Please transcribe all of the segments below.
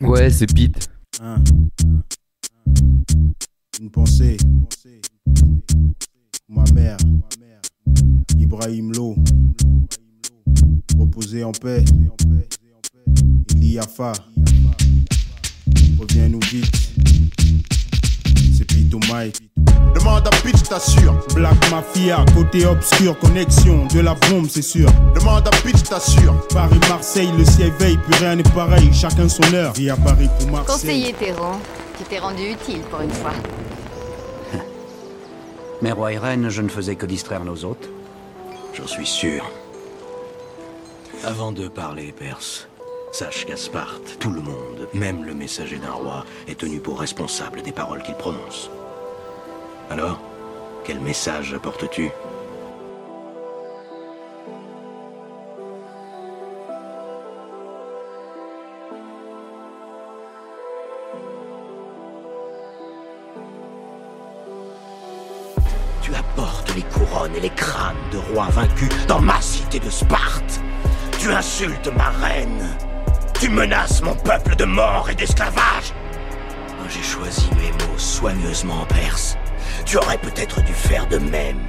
Ouais, c'est Pete. Hein. Une pensée. Ma mère. Ibrahim Lo. Reposer en paix. Iliafa. Reviens-nous vite. C'est Pete au Mike. Demande à Pitch, t'assure. Black Mafia, côté obscur, connexion de la bombe, c'est sûr. Demande à Pitch, t'assure. Paris, Marseille, le ciel veille, plus rien n'est pareil, chacun son heure. Vie à Paris pour Marseille. Conseiller Théron, tu t'es rendu utile pour une fois. Mais roi et reine, je ne faisais que distraire nos hôtes. J'en suis sûr. Avant de parler perse, sache qu'à Sparte, tout le monde, même le messager d'un roi, est tenu pour responsable des paroles qu'il prononce. Alors, quel message apportes-tu? Tu apportes les couronnes et les crânes de rois vaincus dans ma cité de Sparte. Tu insultes ma reine. Tu menaces mon peuple de mort et d'esclavage. J'ai choisi mes mots soigneusement en perse. Tu aurais peut-être dû faire de même.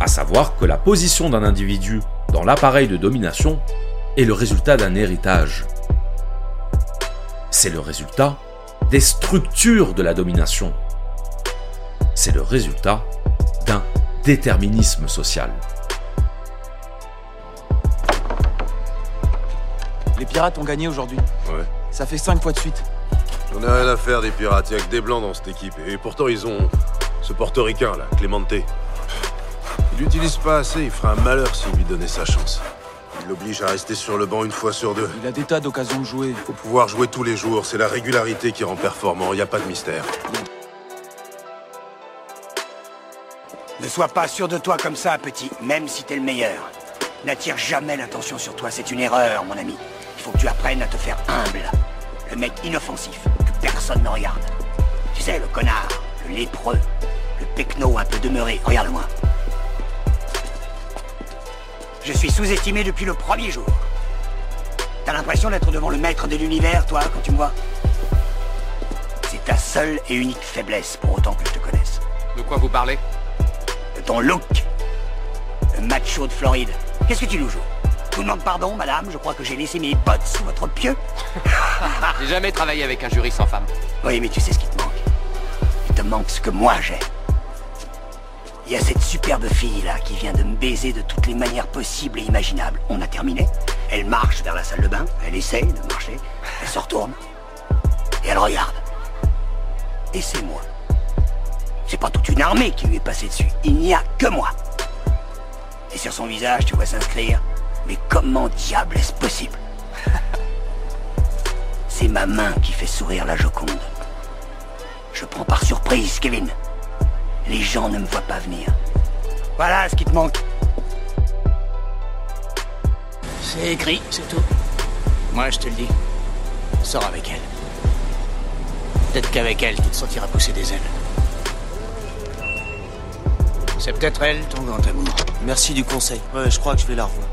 À savoir que la position d'un individu dans l'appareil de domination est le résultat d'un héritage. C'est le résultat des structures de la domination. C'est le résultat d'un déterminisme social. Les pirates ont gagné aujourd'hui. Ouais. Ça fait cinq fois de suite. J'en ai rien à faire des pirates, y'a que des blancs dans cette équipe. Et pourtant ils ont ce portoricain là, Clemente. Il l'utilise pas assez, il ferait un malheur s'il lui donnait sa chance. Il l'oblige à rester sur le banc une fois sur deux. Il a des tas d'occasions de jouer. Faut pouvoir jouer tous les jours, c'est la régularité qui rend performant, y a pas de mystère. Ne sois pas sûr de toi comme ça, petit, même si t'es le meilleur. N'attire jamais l'attention sur toi, c'est une erreur, mon ami. Il faut que tu apprennes à te faire humble. Le mec inoffensif, personne ne regarde. Tu sais, le connard, le lépreux, le pecno un peu demeuré. Regarde-moi. Je suis sous-estimé depuis le premier jour. T'as l'impression d'être devant le maître de l'univers, toi, quand tu me vois? C'est ta seule et unique faiblesse, pour autant que je te connaisse. De quoi vous parlez? De ton look. Le macho de Floride. Qu'est-ce que tu nous joues vous demande pardon, madame, je crois que j'ai laissé mes bottes sous votre pieu. J'ai jamais travaillé avec un jury sans femme. Oui, mais tu sais ce qui te manque. Il te manque ce que moi j'ai. Il y a cette superbe fille là qui vient de me baiser de toutes les manières possibles et imaginables. On a terminé. Elle marche vers la salle de bain, elle essaye de marcher, elle se retourne et elle regarde. Et c'est moi. C'est pas toute une armée qui lui est passée dessus. Il n'y a que moi. Et sur son visage, tu vois s'inscrire. Mais comment diable est-ce possible C'est ma main qui fait sourire la Joconde. Je prends par surprise, Kevin. Les gens ne me voient pas venir. Voilà ce qui te manque. C'est écrit, c'est tout. Moi, je te le dis. Sors avec elle. Peut-être qu'avec elle, tu te sentiras pousser des ailes. C'est peut-être elle, ton grand amour. Merci du conseil. Ouais, je crois que je vais la revoir.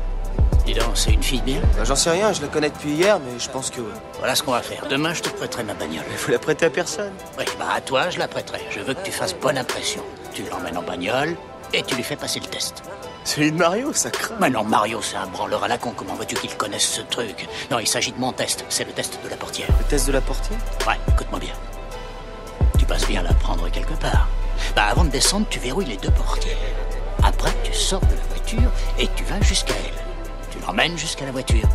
Dis donc, c'est une fille bien Bah, J'en sais rien, je la connais depuis hier, mais je pense que ouais. Voilà ce qu'on va faire. Demain, je te prêterai ma bagnole. Il faut la prêter à personne. Oui, bah à toi, je la prêterai. Je veux que tu fasses bonne impression. Tu l'emmènes en bagnole et tu lui fais passer le test. Celui de Mario, ça craint. Mais non, Mario, c'est un branleur à la con. Comment veux-tu qu'il connaisse ce truc? Non, il s'agit de mon test. C'est le test de la portière. Le test de la portière? Ouais, écoute-moi bien. Tu passes bien la prendre quelque part. Bah, avant de descendre, tu verrouilles les deux portières. Après, tu sors de la voiture et tu vas jusqu'à elle. Tu l'emmènes jusqu'à la voiture.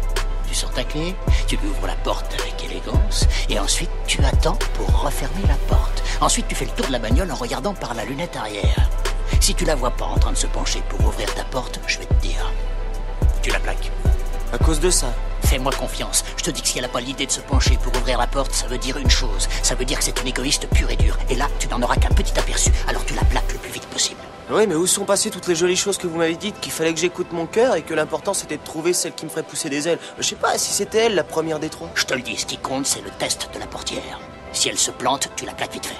Tu sors ta clé, tu lui ouvres la porte avec élégance, et ensuite tu attends pour refermer la porte. Ensuite, tu fais le tour de la bagnole en regardant par la lunette arrière. Si tu la vois pas en train de se pencher pour ouvrir ta porte, je vais te dire. Tu la plaques. À cause de ça. Fais-moi confiance. Je te dis que si elle n'a pas l'idée de se pencher pour ouvrir la porte, ça veut dire une chose. Ça veut dire que c'est une égoïste pure et dure. Et là, tu n'en auras qu'un petit aperçu. Alors tu la plaques le plus vite possible. Oui, mais où sont passées toutes les jolies choses que vous m'avez dites Qu'il fallait que j'écoute mon cœur et que l'important c'était de trouver celle qui me ferait pousser des ailes? Je sais pas si c'était elle la première des trois. Je te le dis, ce qui compte, c'est le test de la portière. Si elle se plante, tu la plaques vite fait.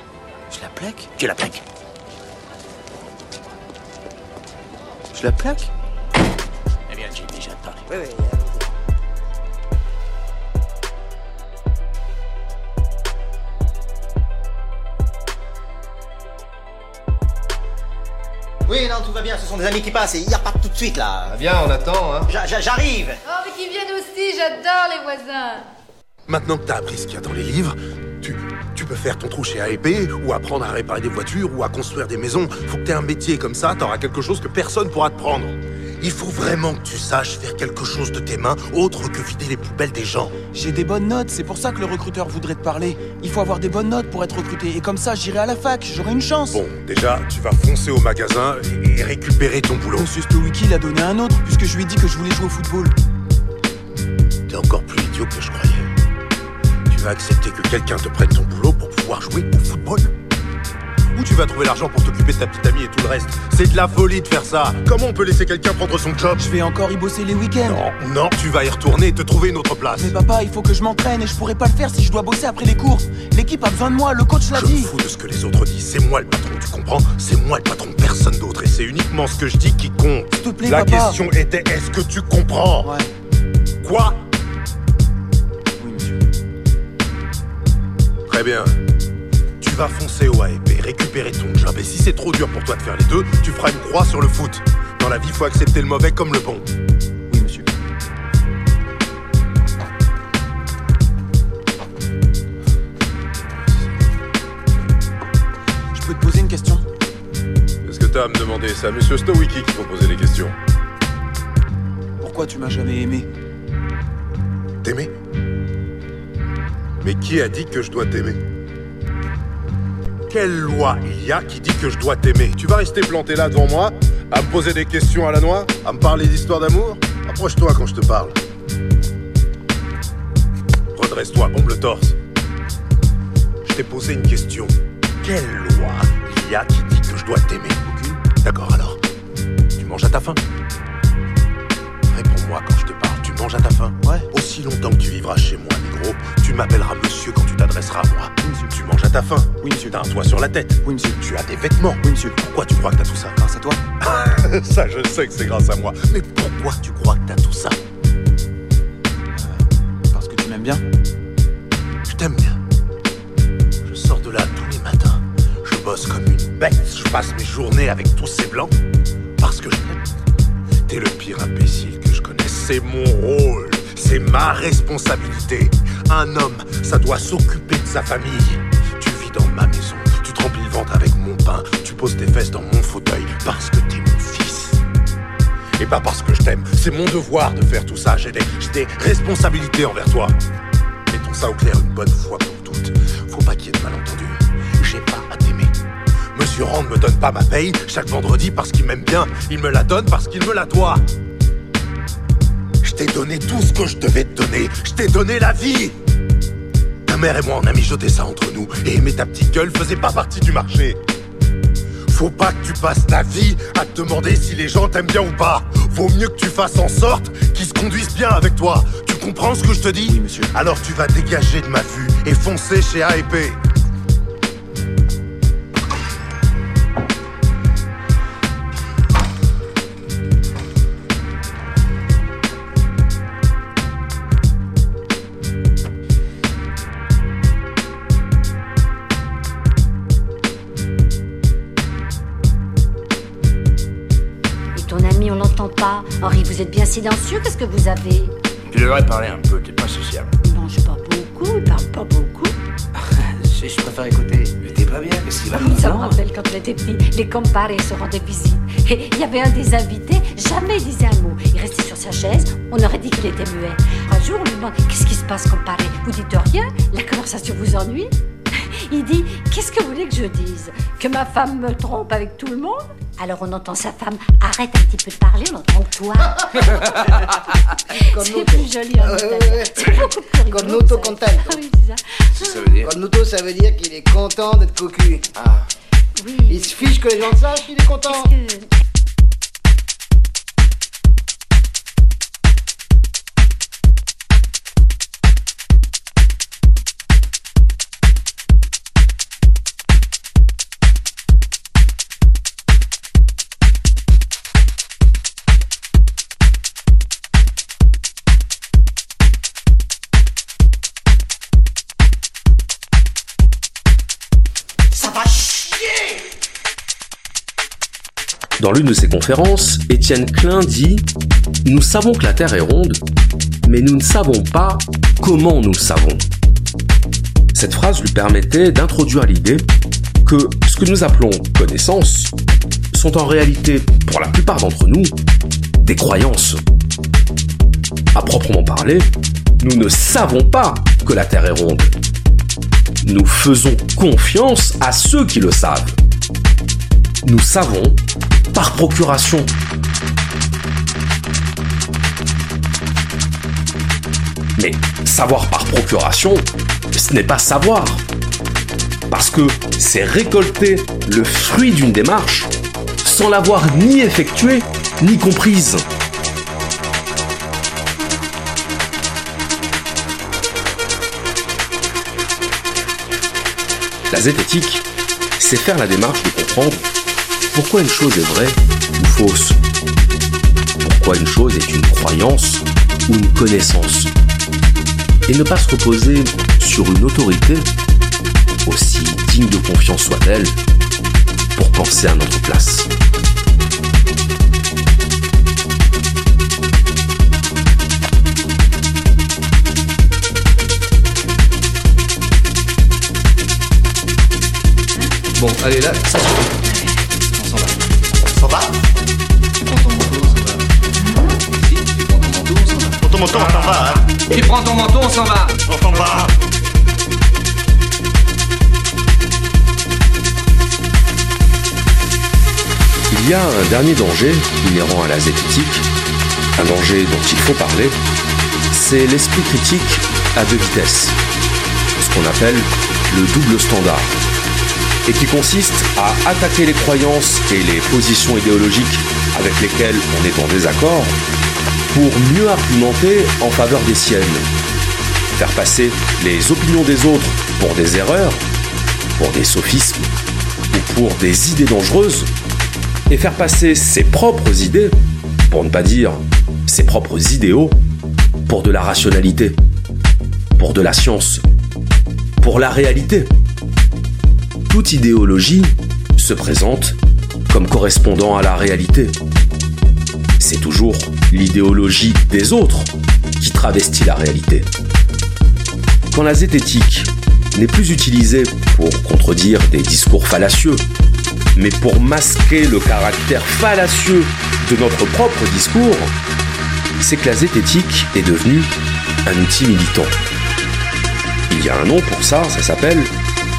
Je la plaque? Tu la plaques. Je la plaque? Eh bien, j'ai déjà parlé. Oui, oui. Oui, non, tout va bien, ce sont des amis qui passent et il n'y a pas tout de suite là. Viens, on attend, hein. J'a- j'a- J'arrive Oh, mais qu'ils viennent aussi, j'adore les voisins. Maintenant que t'as appris ce qu'il y a dans les livres, tu, tu peux faire ton trou chez AEP, ou apprendre à réparer des voitures, ou à construire des maisons. Faut que t'aies un métier comme ça, t'auras quelque chose que personne pourra te prendre. Il faut vraiment que tu saches faire quelque chose de tes mains, autre que vider les poubelles des gens. J'ai des bonnes notes, c'est pour ça que le recruteur voudrait te parler. Il faut avoir des bonnes notes pour être recruté, et comme ça j'irai à la fac, j'aurai une chance. Bon, déjà, tu vas foncer au magasin et, récupérer ton boulot. Monsieur Stowicki l'a donné à un autre, puisque je lui ai dit que je voulais jouer au football. T'es encore plus idiot que je croyais. Tu vas accepter que quelqu'un te prenne ton boulot pour pouvoir jouer au football? Où tu vas trouver l'argent pour t'occuper de ta petite amie et tout le reste C'est de la folie de faire ça Comment on peut laisser quelqu'un prendre son job? Je vais encore y bosser les week-ends. Non, non, tu vas y retourner et te trouver une autre place. Mais papa, il faut que je m'entraîne et je pourrais pas le faire si je dois bosser après les cours. L'équipe a besoin de moi, le coach l'a Je dit. fous de ce que les autres disent, c'est moi le patron, tu comprends? C'est moi le patron, personne d'autre, et c'est uniquement ce que je dis qui compte. S'il te plaît, La papa. question était, est-ce que tu comprends? Ouais. Quoi? Oui, monsieur. Très bien. Vas foncer au AEP, récupérer ton job, et si c'est trop dur pour toi de faire les deux, tu feras une croix sur le foot. Dans la vie, faut accepter le mauvais comme le bon. Oui, monsieur. Je peux te poser une question? Est-ce que t'as à me demander? C'est à Monsieur Stowicki qu'il faut poser les questions. Pourquoi tu m'as jamais aimé? T'aimer? Mais qui a dit que je dois t'aimer? Quelle loi il y a qui dit que je dois t'aimer Tu vas rester planté là devant moi, à me poser des questions à la noix, à me parler d'histoire d'amour Approche-toi quand je te parle. Redresse-toi, bombe le torse. Je t'ai posé une question. Quelle loi il y a qui dit que je dois t'aimer D'accord alors. Tu manges à ta faim? Réponds-moi quand je te parle. Tu manges à ta faim? Ouais. Aussi longtemps que tu vivras chez moi, négro, tu m'appelleras monsieur quand tu t'adresseras à moi. Monsieur. Tu manges à ta faim. Oui, monsieur. T'as un toit sur la tête. Oui, monsieur. Tu as des vêtements. Oui, monsieur. Pourquoi tu crois que t'as tout ça Grâce à toi. Ça, je sais que c'est grâce à moi. Mais pourquoi tu crois que t'as tout ça Parce que tu m'aimes bien. Je t'aime bien. Je sors de là tous les matins. Je bosse comme une bête. Je passe mes journées avec tous ces blancs. Parce que je t'aime. T'es le pire imbécile que je connaisse. C'est mon rôle. C'est ma responsabilité. Un homme, ça doit s'occuper de sa famille. Tu vis dans ma maison. Tu te remplis le ventre avec mon pain. Tu poses tes fesses dans mon fauteuil. Parce que t'es mon fils. Et pas parce que je t'aime. C'est mon devoir de faire tout ça. J'ai des, responsabilités envers toi. Mettons ça au clair une bonne fois pour toutes. Faut pas qu'il y ait de malentendus. J'ai pas à t'aimer. Monsieur Rand me donne pas ma paye chaque vendredi parce qu'il m'aime bien. Il me la donne parce qu'il me la doit. T'ai donné tout ce que je devais te donner. Je t'ai donné la vie. Ta mère et moi, on a mijoté ça entre nous. Et aimer ta petite gueule faisait pas partie du marché. Faut pas que tu passes ta vie à te demander si les gens t'aiment bien ou pas. Vaut mieux que tu fasses en sorte qu'ils se conduisent bien avec toi. Tu comprends ce que je te dis? Oui, monsieur. Alors tu vas dégager de ma vue et foncer chez AEP. Pas. Henri, vous êtes bien silencieux, qu'est-ce que vous avez Tu devrais parler un peu, t'es pas sociable. Non, je parle beaucoup, il parle pas beaucoup. Si je préfère écouter. Mais t'es pas bien, qu'est-ce qui va Ça me rappelle quand on était petits, les comparés se rendaient visite. Et il y avait un des invités, jamais il disait un mot. Il restait sur sa chaise, on aurait dit qu'il était muet. Un jour, on lui demande Qu'est-ce qui se passe, comparé Vous dites rien La conversation vous ennuie? Il dit Qu'est-ce que vous voulez que je dise? Que ma femme me trompe avec tout le monde? Alors on entend sa femme Arrête un petit peu de parler, on entend que toi. c'est plus joli en Ouais, italien. ouais, ouais. C'est beaucoup plus rigolo, Cornuto ça. contento. Ah oui, c'est ça. Ça veut dire Cornuto, ça veut dire qu'il est content d'être cocu. Ah. Il se fiche que les gens le sachent qu'il est content. Que- Dans l'une de ses conférences, Étienne Klein dit ⁇ Nous savons que la Terre est ronde, mais nous ne savons pas comment nous le savons. Cette phrase lui permettait d'introduire l'idée que ce que nous appelons connaissances sont en réalité, pour la plupart d'entre nous, des croyances. À proprement parler, nous ne savons pas que la Terre est ronde. Nous faisons confiance à ceux qui le savent. Nous savons par procuration. Mais savoir par procuration, ce n'est pas savoir. Parce que c'est récolter le fruit d'une démarche sans l'avoir ni effectuée ni comprise. La zététique, c'est faire la démarche de comprendre pourquoi une chose est vraie ou fausse? Pourquoi une chose est une croyance ou une connaissance? Et ne pas se reposer sur une autorité, aussi digne de confiance soit-elle, pour penser à notre place. Bon, allez là, ça. Ton manteau, on s'en va, hein Tu prends ton manteau, on s'en va. On s'en va Il y a un dernier danger inhérent à la zététique, un danger dont il faut parler, c'est l'esprit critique à deux vitesses, ce qu'on appelle le double standard, et qui consiste à attaquer les croyances et les positions idéologiques avec lesquelles on est en désaccord pour mieux argumenter en faveur des siennes, faire passer les opinions des autres pour des erreurs, pour des sophismes ou pour des idées dangereuses et faire passer ses propres idées, pour ne pas dire ses propres idéaux, pour de la rationalité, pour de la science, pour la réalité. Toute idéologie se présente comme correspondant à la réalité. C'est toujours l'idéologie des autres qui travestit la réalité. Quand la zététique n'est plus utilisée pour contredire des discours fallacieux, mais pour masquer le caractère fallacieux de notre propre discours, c'est que la zététique est devenue un outil militant. Il y a un nom pour ça, ça s'appelle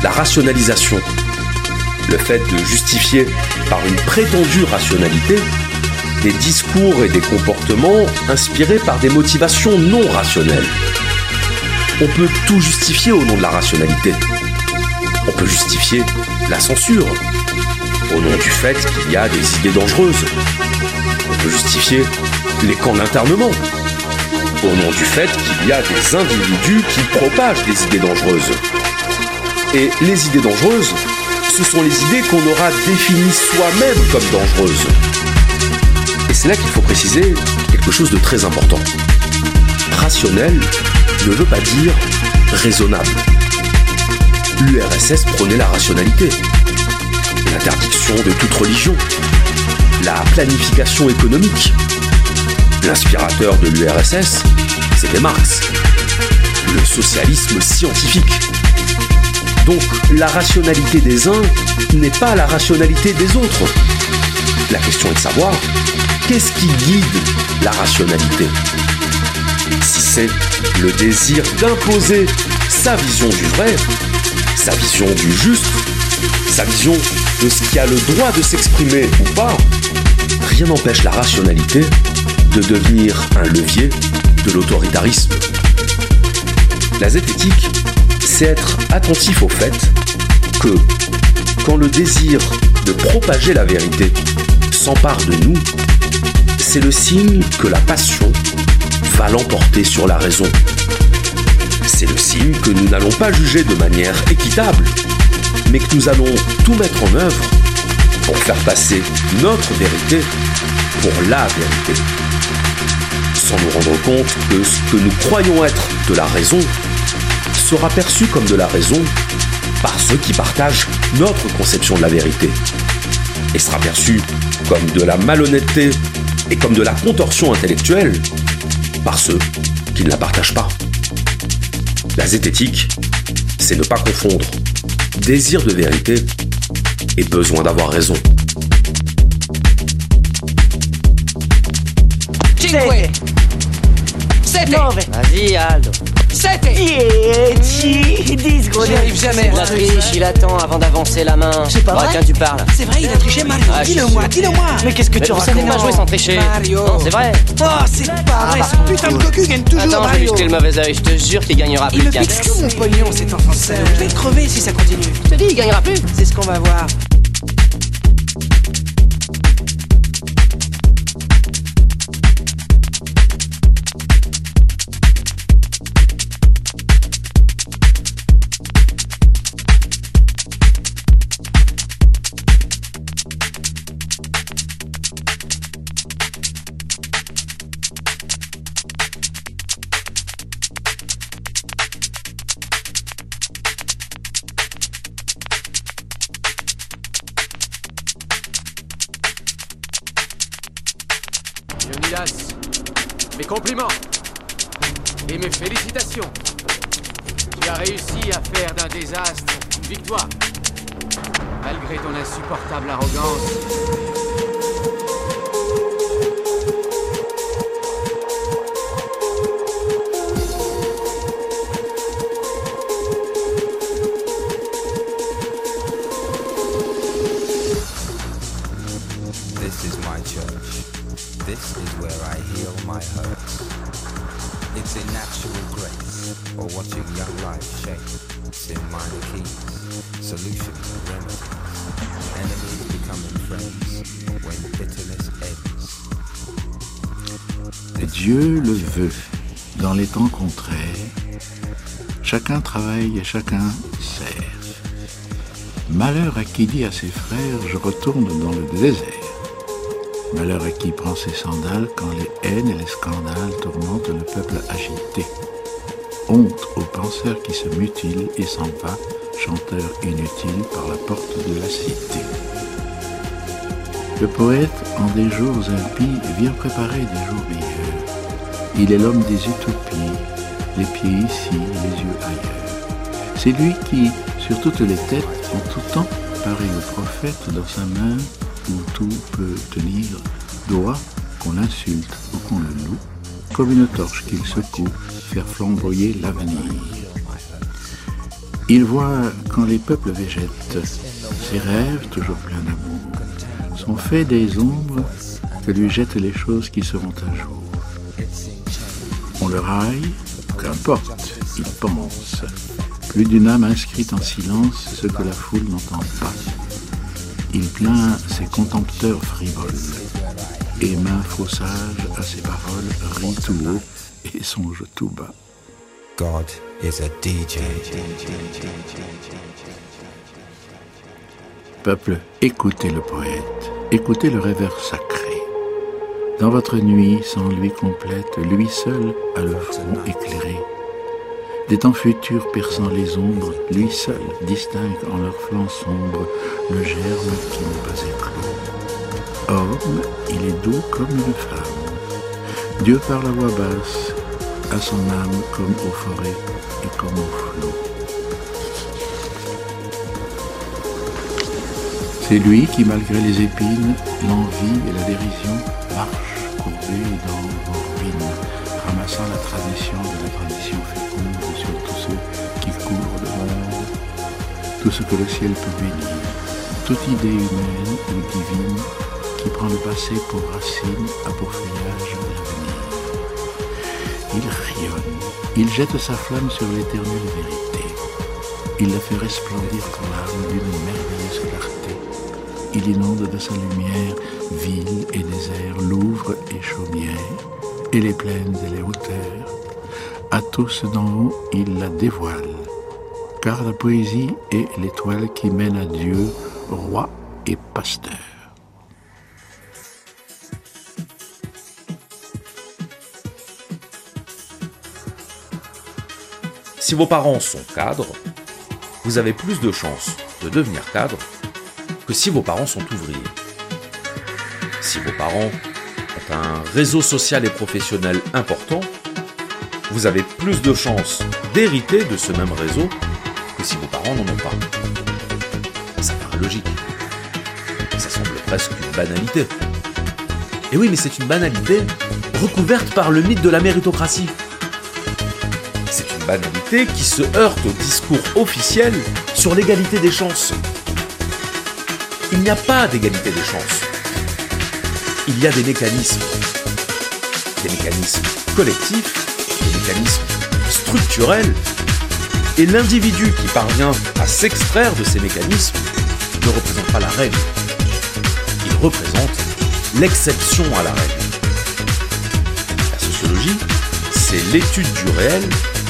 la rationalisation. Le fait de justifier par une prétendue rationalité des discours et des comportements inspirés par des motivations non rationnelles. On peut tout justifier au nom de la rationalité. On peut justifier la censure, au nom du fait qu'il y a des idées dangereuses. On peut justifier les camps d'internement, au nom du fait qu'il y a des individus qui propagent des idées dangereuses. Et les idées dangereuses, ce sont les idées qu'on aura définies soi-même comme dangereuses. C'est là qu'il faut préciser quelque chose de très important. Rationnel ne veut pas dire raisonnable. L'URSS prenait la rationalité, l'interdiction de toute religion, la planification économique. L'inspirateur de l'URSS, c'était Marx, le socialisme scientifique. Donc la rationalité des uns n'est pas la rationalité des autres. La question est de savoir qu'est-ce qui guide la rationalité Si c'est le désir d'imposer sa vision du vrai, sa vision du juste, sa vision de ce qui a le droit de s'exprimer ou pas, rien n'empêche la rationalité de devenir un levier de l'autoritarisme. La zététique, c'est être attentif au fait que quand le désir de propager la vérité s'empare de nous, c'est le signe que la passion va l'emporter sur la raison. C'est le signe que nous n'allons pas juger de manière équitable, mais que nous allons tout mettre en œuvre pour faire passer notre vérité pour la vérité. Sans nous rendre compte que ce que nous croyons être de la raison sera perçu comme de la raison par ceux qui partagent notre conception de la vérité. et sera perçu comme de la malhonnêteté et comme de la contorsion intellectuelle par ceux qui ne la partagent pas. La zététique, c'est ne pas confondre désir de vérité et besoin d'avoir raison. Cinque. Sette. Vas-y, Aldo. Sette. Dieci, dix, gros J'y arrive jamais. La triche, il attend avant d'avancer la main. C'est pas Ah, vrai tiens, tu parles. C'est vrai, il a triché Mario. Ah, je suis dis-le-moi, sûr. dis-le-moi. Mais qu'est-ce que tu vous racontes savez pas jouer sans tricher. Mario. Non, c'est vrai. Oh, c'est pas vrai. Ce putain de cocu gagne toujours Attends, je vais jeter le mauvais œil, je te jure qu'il gagnera Il plus me qu'un. fixe tout mon pognon, cet enfant. Je vais crever si ça continue. Je te dis, il gagnera plus. C'est ce qu'on va voir. Compliments et mes félicitations. Tu as réussi à faire d'un désastre une victoire. Malgré ton insupportable arrogance. Temps contraires, chacun travaille et chacun sert. Malheur à qui dit à ses frères, je retourne dans le désert. Malheur à qui prend ses sandales quand les haines et les scandales tourmentent le peuple agité. Honte aux penseurs qui se mutilent et s'en va, chanteur inutile, par la porte de la cité. Le poète, en des jours impies, vient préparer des jours meilleurs. Il est l'homme des utopies, les pieds ici, les yeux ailleurs. C'est lui qui, sur toutes les têtes, en tout temps, paraît le prophète dans sa main où tout peut tenir droit qu'on l'insulte ou qu'on le loue, comme une torche qu'il secoue, faire flamboyer l'avenir. Il voit quand les peuples végètent, ses rêves, toujours pleins d'amour, sont faits des ombres que lui jettent les choses qui seront un jour. On le raille, qu'importe, il pense. Plus d'une âme inscrite en silence ce que la foule n'entend pas. Il plaint ses contempteurs frivoles, et main faux sage à ses paroles, rit tout haut et songe tout bas. God is a DJ. Peuple, écoutez le poète, écoutez le rêveur sacré. Dans votre nuit, sans lui complète, lui seul a le front éclairé. Des temps futurs perçant les ombres, lui seul distingue en leur flanc sombre le germe qui n'est pas éclos. Homme, il est doux comme une femme. Dieu parle à voix basse, à son âme comme aux forêts et comme aux flots. C'est lui qui, malgré les épines, l'envie et la dérision, marche dans vos ramassant la tradition de la tradition féconde sur tous ceux qui couvrent le monde, tout ce que le ciel peut bénir, toute idée humaine ou divine qui prend le passé pour racine à pour feuillage l'avenir. Il rayonne, il jette sa flamme sur l'éternelle vérité. Il la fait resplendir pour l'âme d'une merveilleuse clarté. Il inonde de sa lumière villes et déserts, Louvres et chaumières, et les plaines et les hauteurs. À tous d'en haut, il la dévoile, car la poésie est l'étoile qui mène à Dieu, roi et pasteur. Si vos parents sont cadres, vous avez plus de chances de devenir cadre que si vos parents sont ouvriers. Si vos parents ont un réseau social et professionnel important, vous avez plus de chances d'hériter de ce même réseau que si vos parents n'en ont pas. Ça paraît logique. Ça semble presque une banalité. Et oui, mais c'est une banalité recouverte par le mythe de la méritocratie. C'est une banalité qui se heurte au discours officiel sur l'égalité des chances. Il n'y a pas d'égalité des chances. Il y a des mécanismes. Des mécanismes collectifs, des mécanismes structurels. Et l'individu qui parvient à s'extraire de ces mécanismes ne représente pas la règle. Il représente l'exception à la règle. La sociologie, c'est l'étude du réel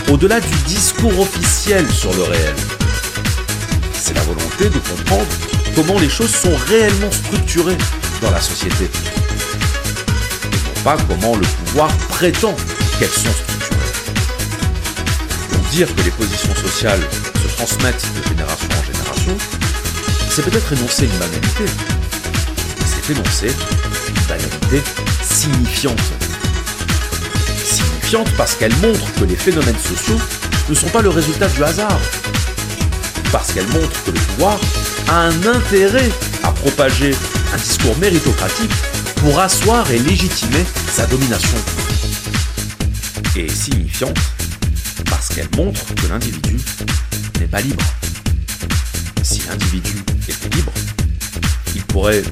au-delà du discours officiel sur le réel. C'est la volonté de comprendre comment les choses sont réellement structurées dans la société. Et non pas comment le pouvoir prétend qu'elles sont structurées. Dire que les positions sociales se transmettent de génération en génération, c'est peut-être énoncer une banalité. C'est énoncer une banalité signifiante. Signifiante parce qu'elle montre que les phénomènes sociaux ne sont pas le résultat du hasard. Parce qu'elle montre que le pouvoir a un intérêt à propager un discours méritocratique pour asseoir et légitimer sa domination. Et signifiante parce qu'elle montre que l'individu n'est pas libre. Si l'individu était libre, il pourrait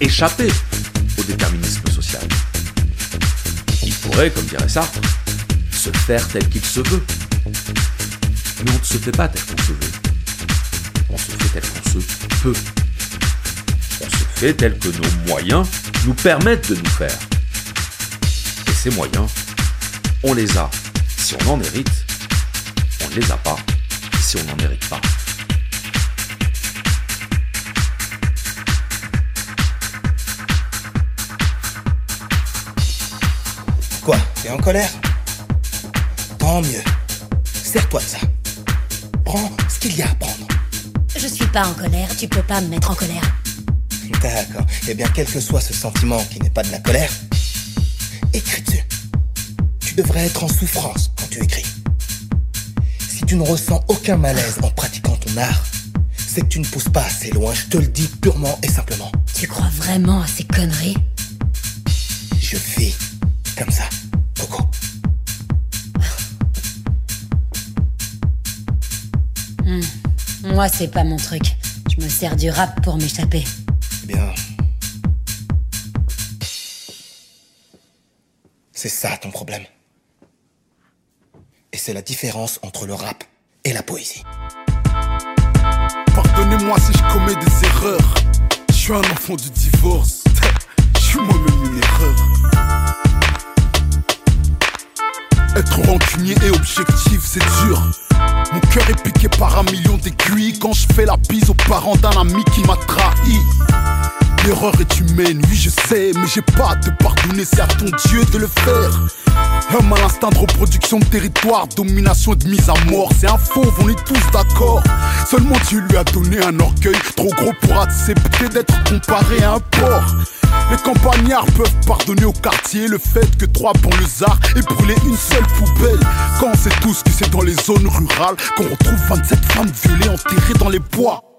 échapper au déterminisme social. Il pourrait, comme dirait Sartre, se faire tel qu'il se veut. Mais on ne se fait pas tel qu'on se veut. On se fait tel qu'on se On se fait tel que nos moyens nous permettent de nous faire. Et ces moyens, on les a si on en hérite, on ne les a pas si on n'en hérite pas. Quoi T'es en colère? Tant mieux. Sers-toi de ça. Prends ce qu'il y a à prendre. Pas en colère, tu peux pas me mettre en colère. D'accord. Eh bien, quel que soit ce sentiment qui n'est pas de la colère, écris dessus. Tu devrais être en souffrance quand tu écris. Si tu ne ressens aucun malaise en pratiquant ton art, c'est que tu ne pousses pas assez loin, je te le dis purement et simplement. Tu crois vraiment à ces conneries? Je vis comme ça, Moi, c'est pas mon truc. Je me sers du rap pour m'échapper. Bien. C'est ça ton problème. Et c'est la différence entre le rap et la poésie. Pardonnez-moi si je commets des erreurs. Je suis un enfant du divorce. Je suis moi-même une erreur. Être rancunier et objectif, c'est dur. Mon cœur est piqué par un million d'aiguilles quand je fais la bise aux parents d'un ami qui m'a trahi. L'erreur est humaine, oui je sais, mais j'ai pas à te pardonner, c'est à ton Dieu de le faire. Homme à l'instinct de reproduction de territoire, domination et de mise à mort, c'est un fauve, on est tous d'accord. Seulement Dieu lui a donné un orgueil trop gros pour accepter d'être comparé à un porc. Les campagnards peuvent pardonner au quartier le fait que trois banlieusards aient brûlé une seule poubelle. Quand on sait tous que c'est dans les zones rurales qu'on retrouve 27 femmes violées enterrées dans les bois.